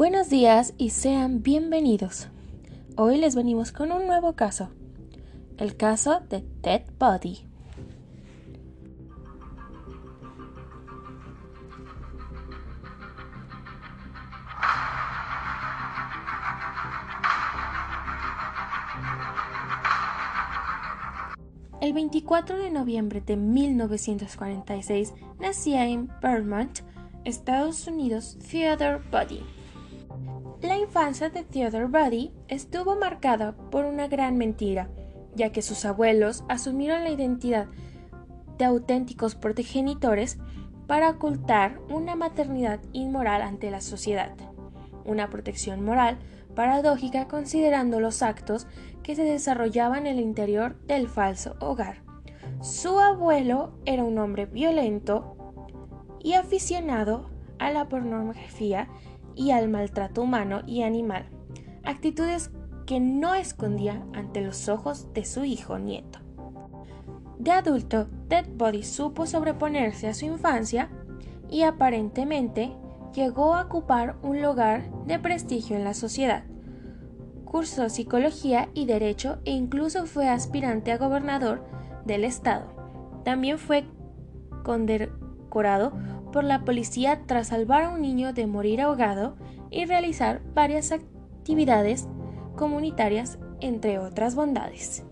Buenos días y sean bienvenidos. Hoy les venimos con un nuevo caso, el caso de Ted Bundy. El 24 de noviembre de 1946 nacía en Vermont, Estados Unidos, Theodore Buddy. La infancia de Theodore Buddy estuvo marcada por una gran mentira, ya que sus abuelos asumieron la identidad de auténticos progenitores para ocultar una maternidad inmoral ante la sociedad, una protección moral paradójica considerando los actos que se desarrollaban en el interior del falso hogar. Su abuelo era un hombre violento y aficionado a la pornografía y al maltrato humano y animal, actitudes que no escondía ante los ojos de su hijo nieto. De adulto, Ted Body supo sobreponerse a su infancia y aparentemente llegó a ocupar un lugar de prestigio en la sociedad. Cursó psicología y derecho e incluso fue aspirante a gobernador del estado. También fue condecorado por la policía tras salvar a un niño de morir ahogado y realizar varias actividades comunitarias, entre otras bondades.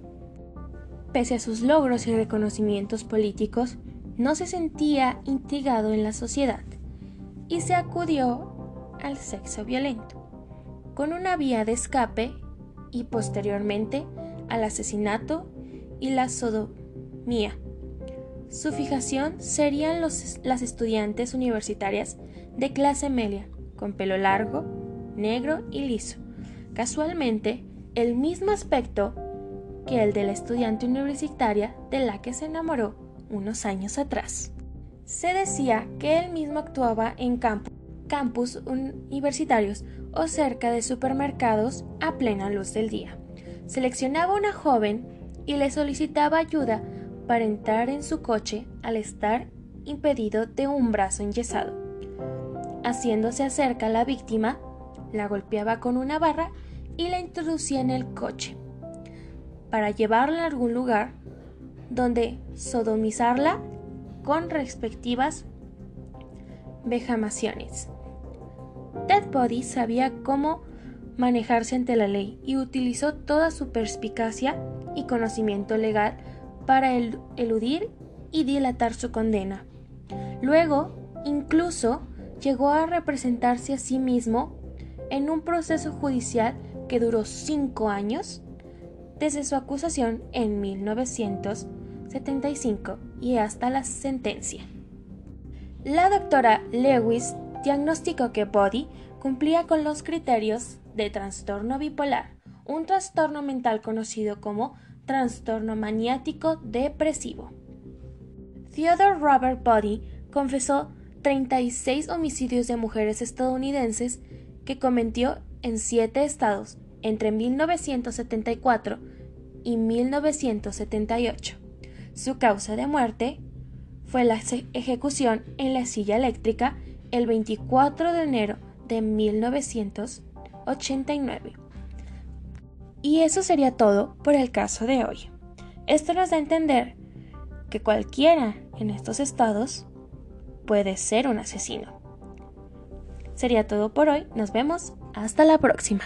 Pese a sus logros y reconocimientos políticos, no se sentía intrigado en la sociedad y se acudió al sexo violento, con una vía de escape y posteriormente al asesinato y la sodomía. Su fijación serían las estudiantes universitarias de clase media, con pelo largo, negro y liso. Casualmente, el mismo aspecto que el de la estudiante universitaria de la que se enamoró unos años atrás. Se decía que él mismo actuaba en campus universitarios o cerca de supermercados a plena luz del día. Seleccionaba una joven y le solicitaba ayuda para entrar en su coche al estar impedido de un brazo enyesado. Haciéndose acerca a la víctima, la golpeaba con una barra y la introducía en el coche para llevarla a algún lugar donde sodomizarla con respectivas vejamaciones. Ted Body sabía cómo manejarse ante la ley y utilizó toda su perspicacia y conocimiento legal para eludir y dilatar su condena. Luego, incluso, llegó a representarse a sí mismo en un proceso judicial que duró cinco años desde su acusación en 1975 y hasta la sentencia. La doctora Lewis diagnosticó que Body cumplía con los criterios de trastorno bipolar, un trastorno mental conocido como trastorno maniático depresivo. Theodore Robert Body confesó 36 homicidios de mujeres estadounidenses que cometió en siete estados entre 1974 y 1978. Su causa de muerte fue la ejecución en la silla eléctrica el 24 de enero de 1989. Y eso sería todo por el caso de hoy. Esto nos da a entender que cualquiera en estos estados puede ser un asesino. Sería todo por hoy, nos vemos, hasta la próxima.